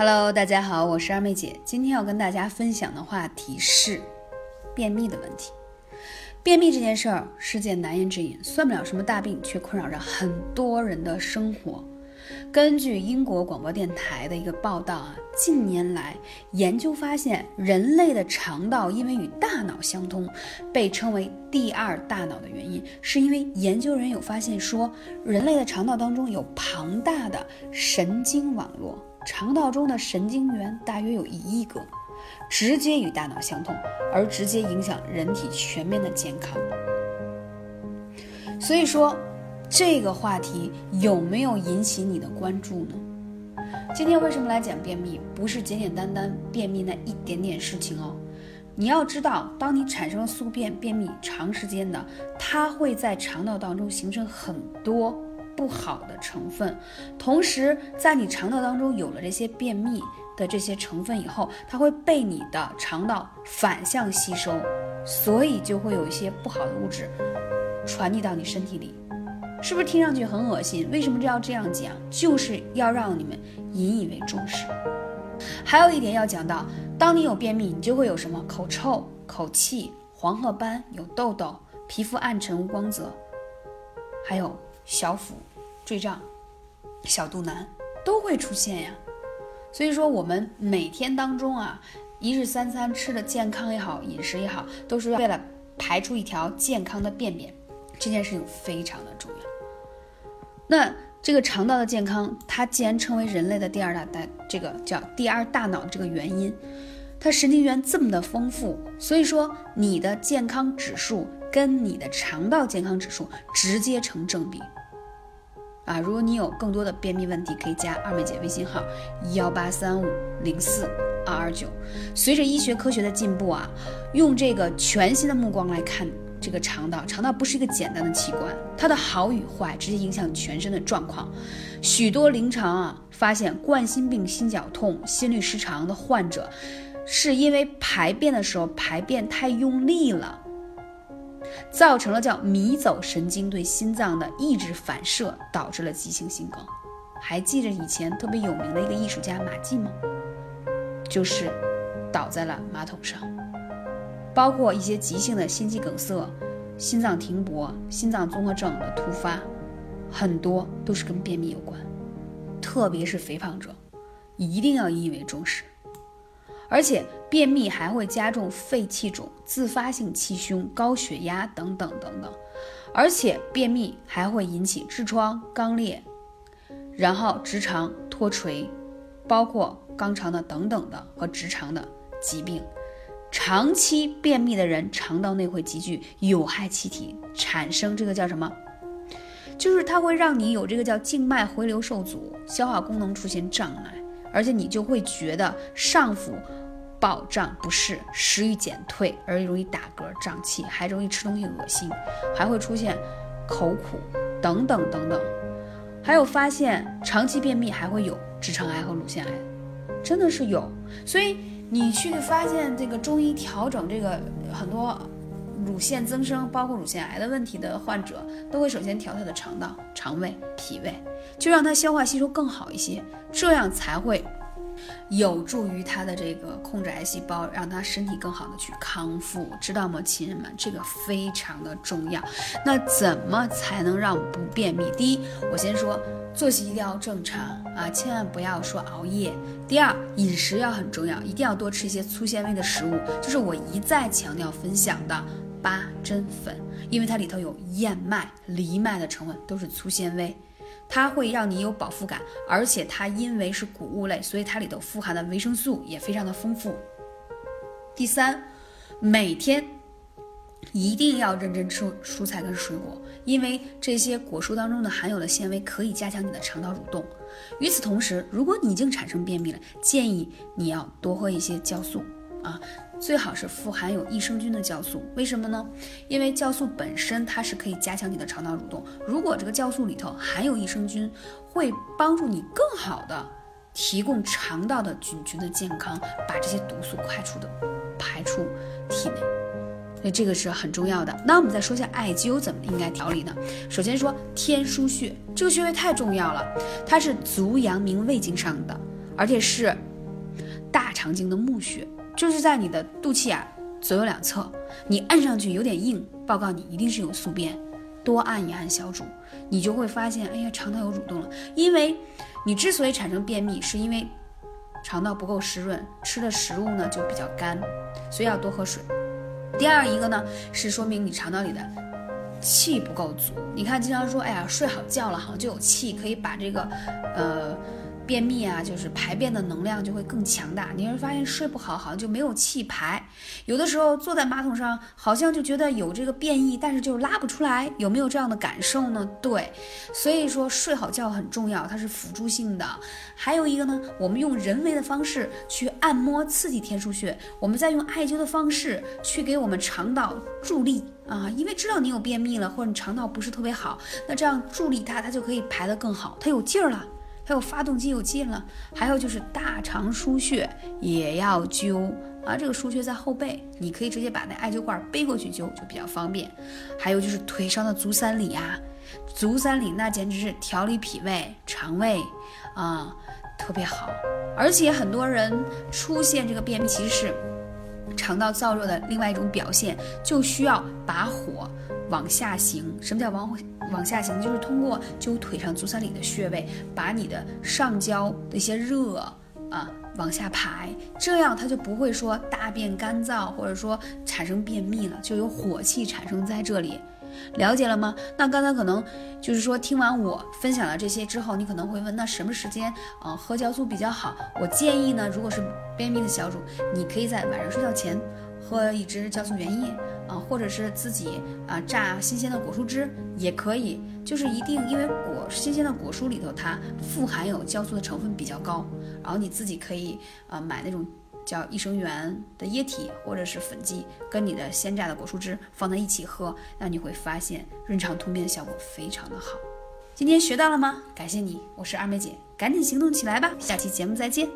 Hello，大家好，我是二妹姐。今天要跟大家分享的话题是便秘的问题。便秘这件事儿是件难言之隐，算不了什么大病，却困扰着很多人的生活。根据英国广播电台的一个报道啊，近年来研究发现，人类的肠道因为与大脑相通，被称为第二大脑的原因，是因为研究人有发现说，人类的肠道当中有庞大的神经网络。肠道中的神经元大约有一亿个，直接与大脑相通，而直接影响人体全面的健康。所以说，这个话题有没有引起你的关注呢？今天为什么来讲便秘？不是简简单单便秘那一点点事情哦。你要知道，当你产生了宿便、便秘长时间的，它会在肠道当中形成很多。不好的成分，同时在你肠道当中有了这些便秘的这些成分以后，它会被你的肠道反向吸收，所以就会有一些不好的物质传递到你身体里，是不是听上去很恶心？为什么就要这样讲？就是要让你们引以为重视。还有一点要讲到，当你有便秘，你就会有什么口臭、口气、黄褐斑、有痘痘、皮肤暗沉无光泽，还有小腹。坠胀、小肚腩都会出现呀，所以说我们每天当中啊，一日三餐吃的健康也好，饮食也好，都是为了排出一条健康的便便，这件事情非常的重要。那这个肠道的健康，它既然称为人类的第二大大，这个叫第二大脑这个原因，它神经元这么的丰富，所以说你的健康指数跟你的肠道健康指数直接成正比。啊，如果你有更多的便秘问题，可以加二妹姐微信号幺八三五零四二二九。随着医学科学的进步啊，用这个全新的目光来看这个肠道，肠道不是一个简单的器官，它的好与坏直接影响全身的状况。许多临床啊发现，冠心病、心绞痛、心律失常的患者，是因为排便的时候排便太用力了。造成了叫迷走神经对心脏的抑制反射，导致了急性心梗。还记着以前特别有名的一个艺术家马季吗？就是倒在了马桶上。包括一些急性的心肌梗塞、心脏停泊、心脏综合症的突发，很多都是跟便秘有关。特别是肥胖者，一定要引以为重视。而且便秘还会加重肺气肿、自发性气胸、高血压等等等等，而且便秘还会引起痔疮、肛裂，然后直肠脱垂，包括肛肠的等等的和直肠的疾病。长期便秘的人，肠道内会积聚有害气体，产生这个叫什么？就是它会让你有这个叫静脉回流受阻，消化功能出现障碍，而且你就会觉得上腹。饱胀不适，食欲减退，而容易打嗝、胀气，还容易吃东西恶心，还会出现口苦等等等等。还有发现长期便秘还会有直肠癌和乳腺癌，真的是有。所以你去发现这个中医调整这个很多乳腺增生，包括乳腺癌的问题的患者，都会首先调他的肠道、肠胃、脾胃，就让他消化吸收更好一些，这样才会。有助于他的这个控制癌细胞，让他身体更好的去康复，知道吗，亲人们？这个非常的重要。那怎么才能让不便秘？第一，我先说作息一定要正常啊，千万不要说熬夜。第二，饮食要很重要，一定要多吃一些粗纤维的食物，就是我一再强调分享的八珍粉，因为它里头有燕麦、藜麦的成分，都是粗纤维。它会让你有饱腹感，而且它因为是谷物类，所以它里头富含的维生素也非常的丰富。第三，每天一定要认真吃蔬菜跟水果，因为这些果蔬当中的含有的纤维可以加强你的肠道蠕动。与此同时，如果你已经产生便秘了，建议你要多喝一些酵素啊。最好是富含有益生菌的酵素，为什么呢？因为酵素本身它是可以加强你的肠道蠕动。如果这个酵素里头含有益生菌，会帮助你更好的提供肠道的菌群的健康，把这些毒素快速的排出体内。所以这个是很重要的。那我们再说一下艾灸怎么应该调理呢？首先说天枢穴，这个穴位太重要了，它是足阳明胃经上的，而且是大肠经的募穴，就是在你的肚脐眼左右两侧，你按上去有点硬，报告你一定是有宿便，多按一按小主，你就会发现，哎呀，肠道有蠕动了。因为你之所以产生便秘，是因为肠道不够湿润，吃的食物呢就比较干，所以要多喝水。第二一个呢，是说明你肠道里的气不够足。你看，经常说，哎呀，睡好觉了，好像就有气，可以把这个，呃。便秘啊，就是排便的能量就会更强大。你会发现睡不好，好像就没有气排。有的时候坐在马桶上，好像就觉得有这个便意，但是就拉不出来。有没有这样的感受呢？对，所以说睡好觉很重要，它是辅助性的。还有一个呢，我们用人为的方式去按摩刺激天枢穴，我们再用艾灸的方式去给我们肠道助力啊，因为知道你有便秘了，或者你肠道不是特别好，那这样助力它，它就可以排得更好，它有劲儿了。还有发动机有劲了，还有就是大肠腧穴也要灸啊。这个腧穴在后背，你可以直接把那艾灸罐背过去灸，就比较方便。还有就是腿上的足三里啊，足三里那简直是调理脾胃、肠胃啊，特别好。而且很多人出现这个便秘，其实是肠道燥热的另外一种表现，就需要把火往下行。什么叫往？往下行，就是通过灸腿上足三里的穴位，把你的上焦的一些热啊往下排，这样它就不会说大便干燥，或者说产生便秘了，就有火气产生在这里。了解了吗？那刚才可能就是说听完我分享了这些之后，你可能会问，那什么时间啊喝酵素比较好？我建议呢，如果是便秘的小主，你可以在晚上睡觉前喝一支酵素原液。啊，或者是自己啊榨新鲜的果蔬汁也可以，就是一定因为果新鲜的果蔬里头它富含有酵素的成分比较高，然后你自己可以啊买那种叫益生元的液体或者是粉剂，跟你的鲜榨的果蔬汁放在一起喝，那你会发现润肠通便的效果非常的好。今天学到了吗？感谢你，我是二妹姐，赶紧行动起来吧，下期节目再见。